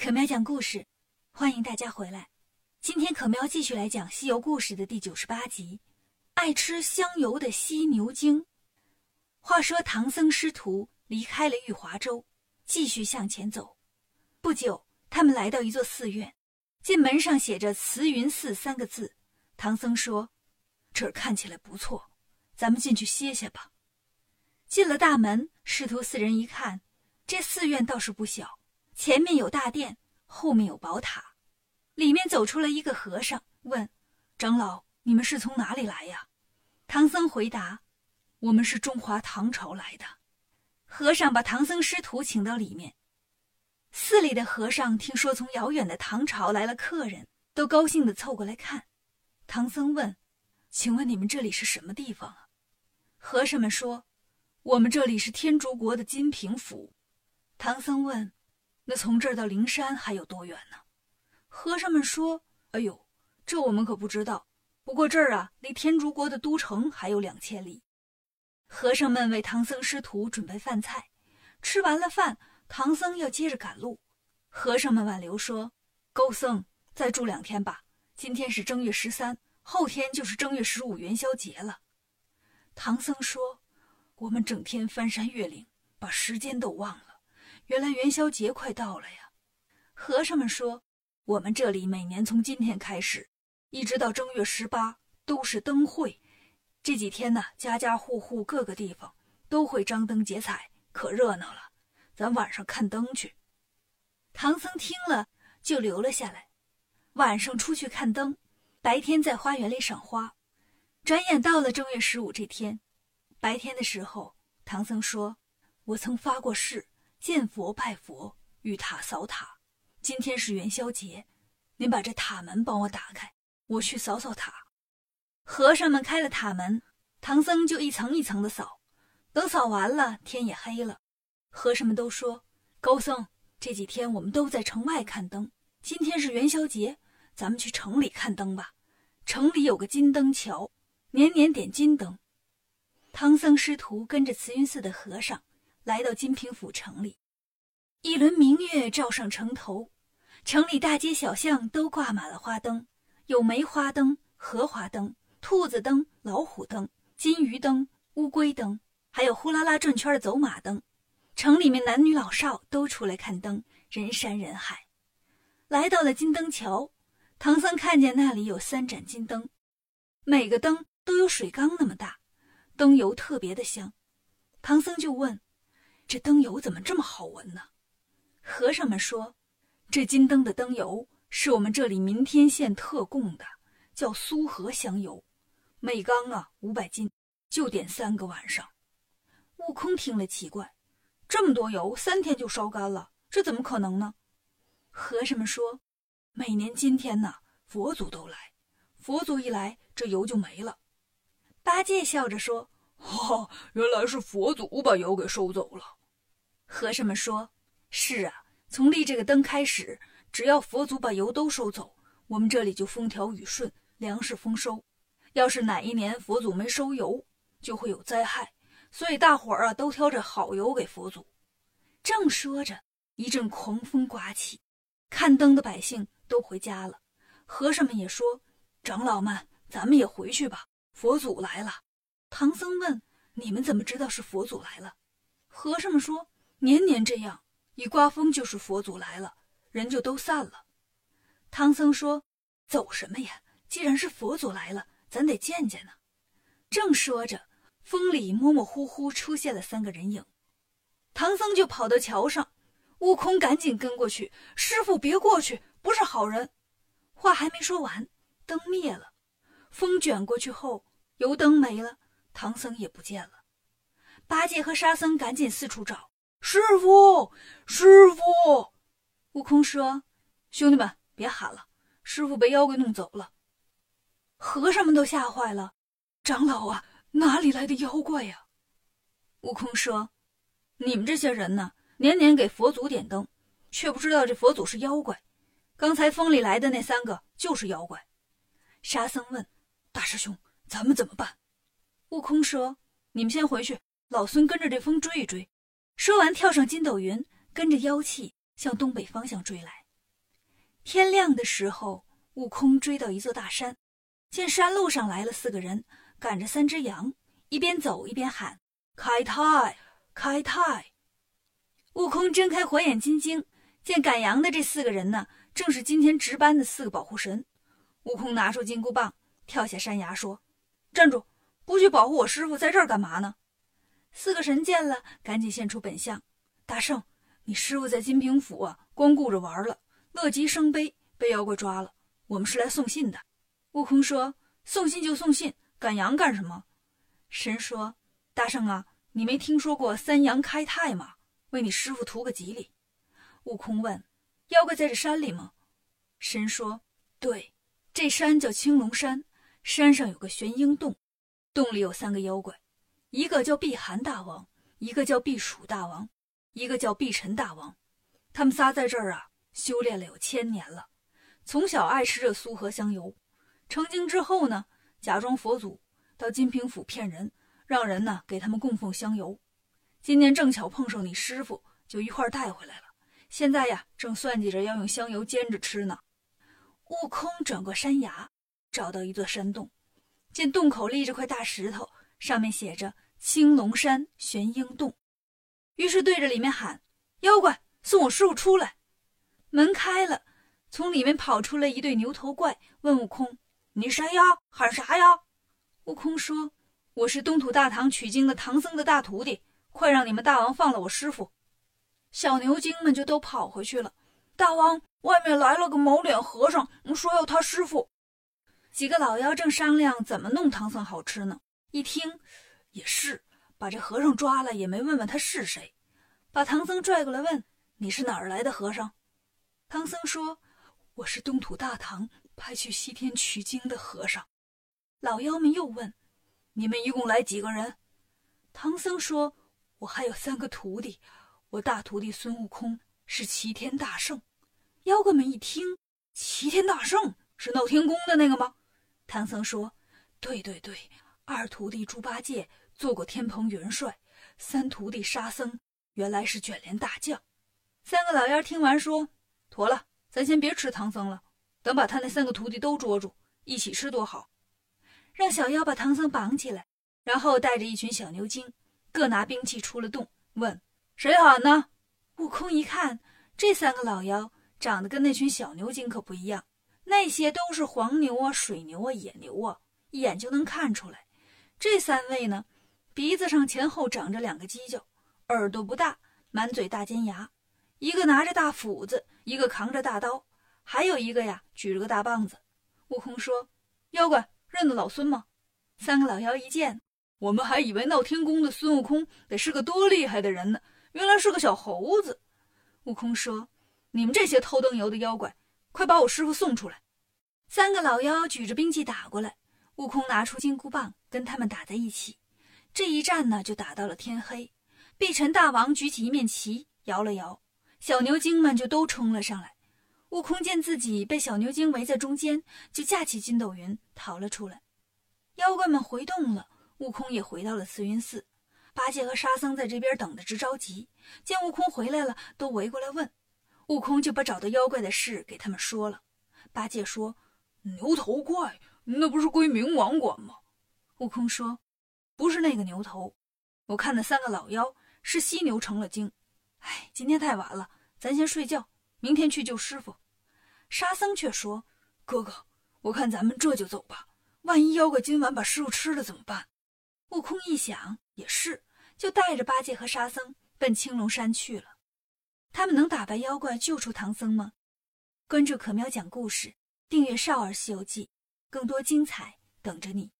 可喵讲故事，欢迎大家回来。今天可喵继续来讲《西游故事》的第九十八集《爱吃香油的犀牛精》。话说唐僧师徒离开了玉华州，继续向前走。不久，他们来到一座寺院，见门上写着“慈云寺”三个字。唐僧说：“这儿看起来不错，咱们进去歇歇吧。”进了大门，师徒四人一看，这寺院倒是不小。前面有大殿，后面有宝塔，里面走出了一个和尚，问：“长老，你们是从哪里来呀？”唐僧回答：“我们是中华唐朝来的。”和尚把唐僧师徒请到里面。寺里的和尚听说从遥远的唐朝来了客人，都高兴地凑过来看。唐僧问：“请问你们这里是什么地方啊？”和尚们说：“我们这里是天竺国的金平府。”唐僧问。那从这儿到灵山还有多远呢？和尚们说：“哎呦，这我们可不知道。不过这儿啊，离天竺国的都城还有两千里。”和尚们为唐僧师徒准备饭菜，吃完了饭，唐僧要接着赶路。和尚们挽留说：“高僧，再住两天吧。今天是正月十三，后天就是正月十五元宵节了。”唐僧说：“我们整天翻山越岭，把时间都忘了。”原来元宵节快到了呀！和尚们说，我们这里每年从今天开始，一直到正月十八都是灯会。这几天呢，家家户户各个地方都会张灯结彩，可热闹了。咱晚上看灯去。唐僧听了就留了下来，晚上出去看灯，白天在花园里赏花。转眼到了正月十五这天，白天的时候，唐僧说：“我曾发过誓。”见佛拜佛，遇塔扫塔。今天是元宵节，您把这塔门帮我打开，我去扫扫塔。和尚们开了塔门，唐僧就一层一层的扫。等扫完了，天也黑了。和尚们都说：“高僧，这几天我们都在城外看灯，今天是元宵节，咱们去城里看灯吧。城里有个金灯桥，年年点金灯。”唐僧师徒跟着慈云寺的和尚。来到金平府城里，一轮明月照上城头，城里大街小巷都挂满了花灯，有梅花灯、荷花灯、兔子灯、老虎灯、金鱼灯、乌龟灯，还有呼啦啦转圈的走马灯。城里面男女老少都出来看灯，人山人海。来到了金灯桥，唐僧看见那里有三盏金灯，每个灯都有水缸那么大，灯油特别的香。唐僧就问。这灯油怎么这么好闻呢？和尚们说，这金灯的灯油是我们这里明天县特供的，叫苏合香油，每缸啊五百斤，就点三个晚上。悟空听了奇怪，这么多油，三天就烧干了，这怎么可能呢？和尚们说，每年今天呢，佛祖都来，佛祖一来，这油就没了。八戒笑着说：“哈，原来是佛祖把油给收走了。”和尚们说：“是啊，从立这个灯开始，只要佛祖把油都收走，我们这里就风调雨顺，粮食丰收。要是哪一年佛祖没收油，就会有灾害。所以大伙儿啊，都挑着好油给佛祖。”正说着，一阵狂风刮起，看灯的百姓都回家了。和尚们也说：“长老们，咱们也回去吧，佛祖来了。”唐僧问：“你们怎么知道是佛祖来了？”和尚们说。年年这样，一刮风就是佛祖来了，人就都散了。唐僧说：“走什么呀？既然是佛祖来了，咱得见见呢。”正说着，风里模模糊糊出现了三个人影，唐僧就跑到桥上，悟空赶紧跟过去：“师傅别过去，不是好人。”话还没说完，灯灭了，风卷过去后，油灯没了，唐僧也不见了。八戒和沙僧赶紧四处找。师傅，师傅！悟空说：“兄弟们，别喊了，师傅被妖怪弄走了。”和尚们都吓坏了：“长老啊，哪里来的妖怪呀？”悟空说：“你们这些人呢，年年给佛祖点灯，却不知道这佛祖是妖怪。刚才风里来的那三个就是妖怪。”沙僧问：“大师兄，咱们怎么办？”悟空说：“你们先回去，老孙跟着这风追一追。”说完，跳上筋斗云，跟着妖气向东北方向追来。天亮的时候，悟空追到一座大山，见山路上来了四个人，赶着三只羊，一边走一边喊：“开泰，开泰！”悟空睁开火眼金睛，见赶羊的这四个人呢，正是今天值班的四个保护神。悟空拿出金箍棒，跳下山崖，说：“站住！不去保护我师傅，在这儿干嘛呢？”四个神见了，赶紧现出本相：“大圣，你师傅在金平府啊，光顾着玩了，乐极生悲，被妖怪抓了。我们是来送信的。”悟空说：“送信就送信，赶羊干什么？”神说：“大圣啊，你没听说过三阳开泰吗？为你师傅图个吉利。”悟空问：“妖怪在这山里吗？”神说：“对。”这山叫青龙山，山上有个玄鹰洞，洞里有三个妖怪，一个叫避寒大王，一个叫避暑大王，一个叫避尘大王。他们仨在这儿啊，修炼了有千年了，从小爱吃这苏合香油。成精之后呢，假装佛祖到金平府骗人，让人呢给他们供奉香油。今年正巧碰上你师傅，就一块带回来了。现在呀，正算计着要用香油煎着吃呢。悟空转过山崖，找到一座山洞，见洞口立着块大石头，上面写着“青龙山玄鹰洞”，于是对着里面喊：“妖怪，送我师傅出来！”门开了，从里面跑出来一对牛头怪，问悟空：“你谁呀？喊啥呀？”悟空说：“我是东土大唐取经的唐僧的大徒弟，快让你们大王放了我师傅！”小牛精们就都跑回去了。大王。外面来了个毛脸和尚，说要他师傅。几个老妖正商量怎么弄唐僧好吃呢。一听也是，把这和尚抓了也没问问他是谁，把唐僧拽过来问：“你是哪儿来的和尚？”唐僧说：“我是东土大唐派去西天取经的和尚。”老妖们又问：“你们一共来几个人？”唐僧说：“我还有三个徒弟，我大徒弟孙悟空是齐天大圣。”妖怪们一听，齐天大圣是闹天宫的那个吗？唐僧说：“对对对，二徒弟猪八戒做过天蓬元帅，三徒弟沙僧原来是卷帘大将。”三个老妖听完说：“妥了，咱先别吃唐僧了，等把他那三个徒弟都捉住，一起吃多好。”让小妖把唐僧绑起来，然后带着一群小牛精，各拿兵器出了洞，问：“谁喊呢？”悟空一看，这三个老妖。长得跟那群小牛精可不一样，那些都是黄牛啊、水牛啊、野牛啊，一眼就能看出来。这三位呢，鼻子上前后长着两个犄角，耳朵不大，满嘴大尖牙，一个拿着大斧子，一个扛着大刀，还有一个呀举着个大棒子。悟空说：“妖怪，认得老孙吗？”三个老妖一见，我们还以为闹天宫的孙悟空得是个多厉害的人呢，原来是个小猴子。悟空说。你们这些偷灯油的妖怪，快把我师傅送出来！三个老妖举着兵器打过来，悟空拿出金箍棒跟他们打在一起。这一战呢，就打到了天黑。碧尘大王举起一面旗，摇了摇，小牛精们就都冲了上来。悟空见自己被小牛精围在中间，就架起筋斗云逃了出来。妖怪们回洞了，悟空也回到了慈云寺。八戒和沙僧在这边等得直着急，见悟空回来了，都围过来问。悟空就把找到妖怪的事给他们说了。八戒说：“牛头怪，那不是归冥王管吗？”悟空说：“不是那个牛头，我看那三个老妖是犀牛成了精。哎，今天太晚了，咱先睡觉，明天去救师傅。”沙僧却说：“哥哥，我看咱们这就走吧，万一妖怪今晚把师傅吃了怎么办？”悟空一想也是，就带着八戒和沙僧奔青龙山去了。他们能打败妖怪，救出唐僧吗？关注可喵讲故事，订阅《少儿西游记》，更多精彩等着你。